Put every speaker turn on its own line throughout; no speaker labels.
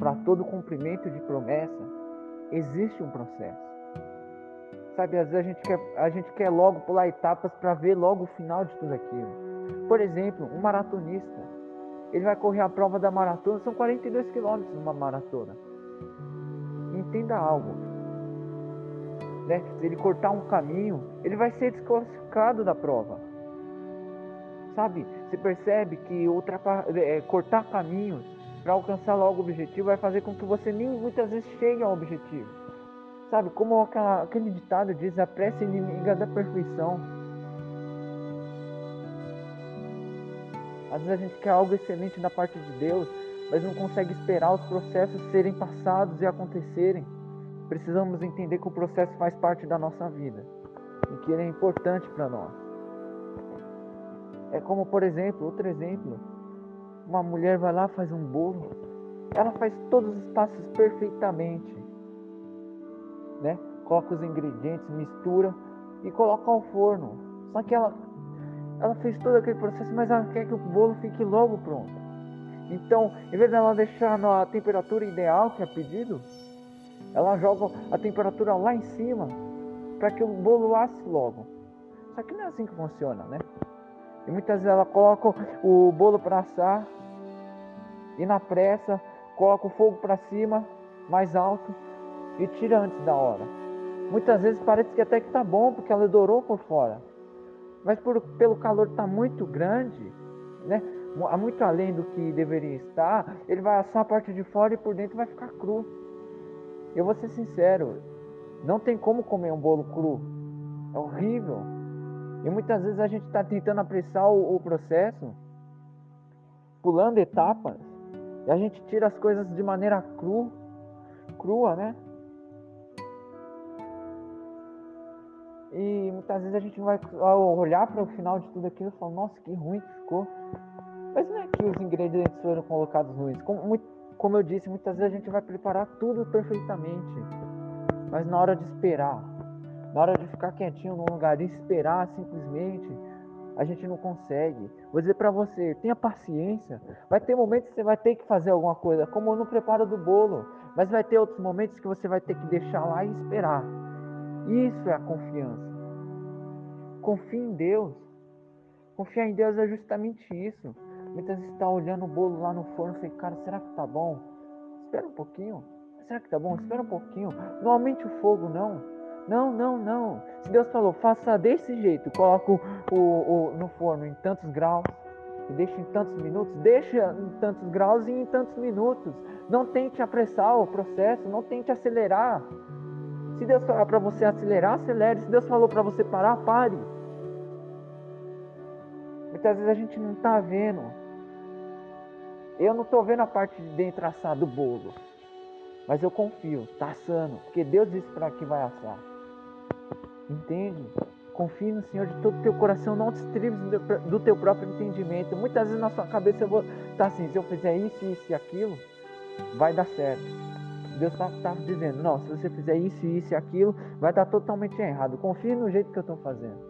para todo cumprimento de promessa, existe um processo. Sabe, às vezes a gente quer, a gente quer logo pular etapas para ver logo o final de tudo aquilo. Por exemplo, um maratonista, ele vai correr a prova da maratona, são 42 quilômetros numa maratona. Entenda algo. Né? Se ele cortar um caminho, ele vai ser desclassificado da prova. Sabe? Você percebe que é, cortar caminhos para alcançar logo o objetivo vai fazer com que você nem muitas vezes chegue ao objetivo. Sabe, como aquela, aquele ditado diz, a pressa inimiga da perfeição. Às vezes a gente quer algo excelente da parte de Deus, mas não consegue esperar os processos serem passados e acontecerem. Precisamos entender que o processo faz parte da nossa vida e que ele é importante para nós. É como, por exemplo, outro exemplo, uma mulher vai lá, faz um bolo, ela faz todos os passos perfeitamente, né? Coloca os ingredientes, mistura e coloca ao forno. Só que ela, ela fez todo aquele processo, mas ela quer que o bolo fique logo pronto. Então, em vez dela deixar na temperatura ideal que é pedido, ela joga a temperatura lá em cima para que o bolo asse logo. Só que não é assim que funciona, né? E muitas vezes ela coloca o bolo para assar e na pressa coloca o fogo para cima, mais alto, e tira antes da hora. Muitas vezes parece que até que está bom, porque ela adorou por fora. Mas por, pelo calor tá muito grande, né? muito além do que deveria estar, ele vai assar a parte de fora e por dentro vai ficar cru. Eu vou ser sincero, não tem como comer um bolo cru. É horrível. E muitas vezes a gente está tentando apressar o, o processo, pulando etapas, e a gente tira as coisas de maneira cru, crua, né? E muitas vezes a gente vai olhar para o final de tudo aquilo e falar, nossa, que ruim que ficou. Mas não é que os ingredientes foram colocados ruins. Como, como eu disse, muitas vezes a gente vai preparar tudo perfeitamente. Mas na hora de esperar, ficar quietinho num lugar e esperar simplesmente, a gente não consegue. Vou dizer para você, tenha paciência. Vai ter momentos que você vai ter que fazer alguma coisa, como no preparo do bolo, mas vai ter outros momentos que você vai ter que deixar lá e esperar. Isso é a confiança. Confie em Deus. Confiar em Deus é justamente isso. Muitas vezes está olhando o bolo lá no forno e fala, cara, será que tá bom? Espera um pouquinho. Será que tá bom? Espera um pouquinho. Não aumente o fogo, não. Não, não, não. Se Deus falou, faça desse jeito, coloca o, o, no forno em tantos graus e deixa em tantos minutos, deixa em tantos graus e em tantos minutos. Não tente apressar o processo, não tente acelerar. Se Deus falar para você acelerar, acelere. Se Deus falou para você parar, pare. Muitas vezes a gente não está vendo. Eu não estou vendo a parte de dentro assar do bolo. Mas eu confio, está assando. Porque Deus disse para que vai assar. Entende? Confie no Senhor de todo o teu coração, não te do teu próprio entendimento. Muitas vezes na sua cabeça eu vou estar tá assim, se eu fizer isso, isso e aquilo, vai dar certo. Deus está tá dizendo, não, se você fizer isso, isso e aquilo, vai dar totalmente errado. Confie no jeito que eu estou fazendo.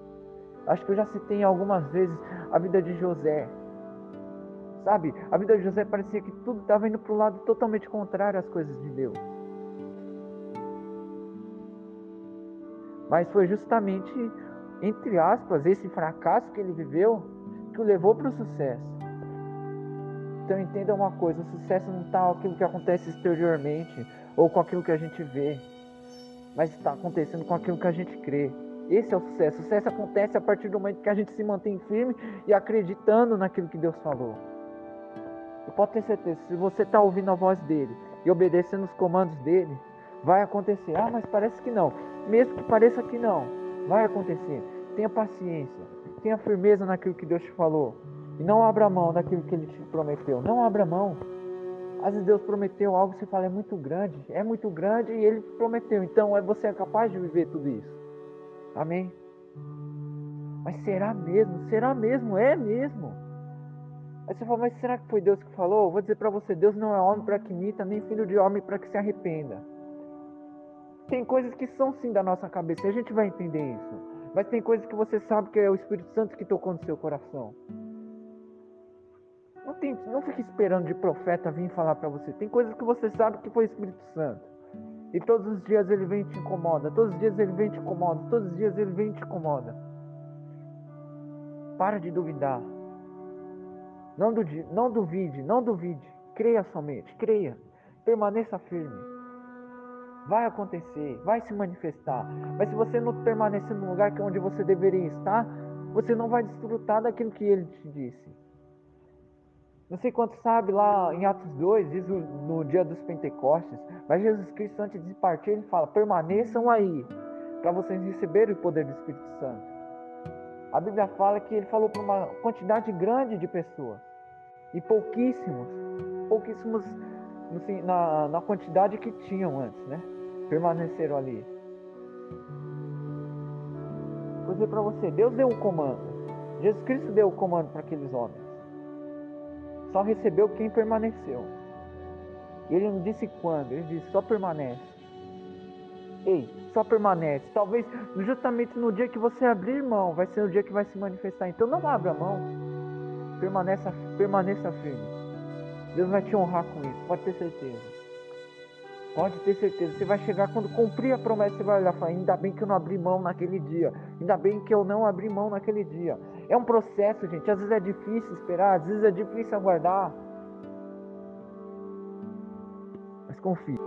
Acho que eu já citei algumas vezes a vida de José. Sabe, a vida de José parecia que tudo estava indo para o lado totalmente contrário às coisas de Deus. Mas foi justamente, entre aspas, esse fracasso que ele viveu que o levou para o sucesso. Então entenda uma coisa, o sucesso não está aquilo que acontece exteriormente ou com aquilo que a gente vê, mas está acontecendo com aquilo que a gente crê. Esse é o sucesso. O sucesso acontece a partir do momento que a gente se mantém firme e acreditando naquilo que Deus falou. E pode ter certeza, se você está ouvindo a voz dele e obedecendo os comandos dele, vai acontecer. Ah, mas parece que não. Mesmo que pareça que não, vai acontecer. Tenha paciência, tenha firmeza naquilo que Deus te falou. E não abra mão daquilo que ele te prometeu. Não abra mão. Às vezes Deus prometeu algo, você fala, é muito grande, é muito grande e ele prometeu. Então é você é capaz de viver tudo isso. Amém? Mas será mesmo? Será mesmo? É mesmo. Aí você fala, mas será que foi Deus que falou? Vou dizer para você, Deus não é homem para que imita, nem filho de homem para que se arrependa. Tem coisas que são sim da nossa cabeça, a gente vai entender isso. Mas tem coisas que você sabe que é o Espírito Santo que tocou no seu coração. Não, tem, não fique esperando de profeta vir falar para você. Tem coisas que você sabe que foi o Espírito Santo. E todos os dias ele vem e te incomoda. Todos os dias ele vem e te incomoda. Todos os dias ele vem e te incomoda. Para de duvidar. Não, duvide, não duvide, não duvide. Creia somente, creia. Permaneça firme. Vai acontecer, vai se manifestar. Mas se você não permanecer no lugar que é onde você deveria estar, você não vai desfrutar daquilo que ele te disse. Não sei quanto sabe lá em Atos 2, diz no dia dos Pentecostes, mas Jesus Cristo antes de partir, ele fala: permaneçam aí, para vocês receberem o poder do Espírito Santo. A Bíblia fala que ele falou para uma quantidade grande de pessoas, e pouquíssimos, pouquíssimos na, na quantidade que tinham antes, né? Permaneceram ali. Vou dizer para você: Deus deu o comando, Jesus Cristo deu o comando para aqueles homens. Só recebeu quem permaneceu. E ele não disse quando, ele disse só permanece. Ei, só permanece. Talvez justamente no dia que você abrir mão, vai ser o dia que vai se manifestar. Então não abra mão. Permaneça, permaneça firme. Deus vai te honrar com isso, pode ter certeza. Pode ter certeza. Você vai chegar quando cumprir a promessa, você vai olhar e falar: ainda bem que eu não abri mão naquele dia. Ainda bem que eu não abri mão naquele dia. É um processo, gente. Às vezes é difícil esperar, às vezes é difícil aguardar. Mas confie.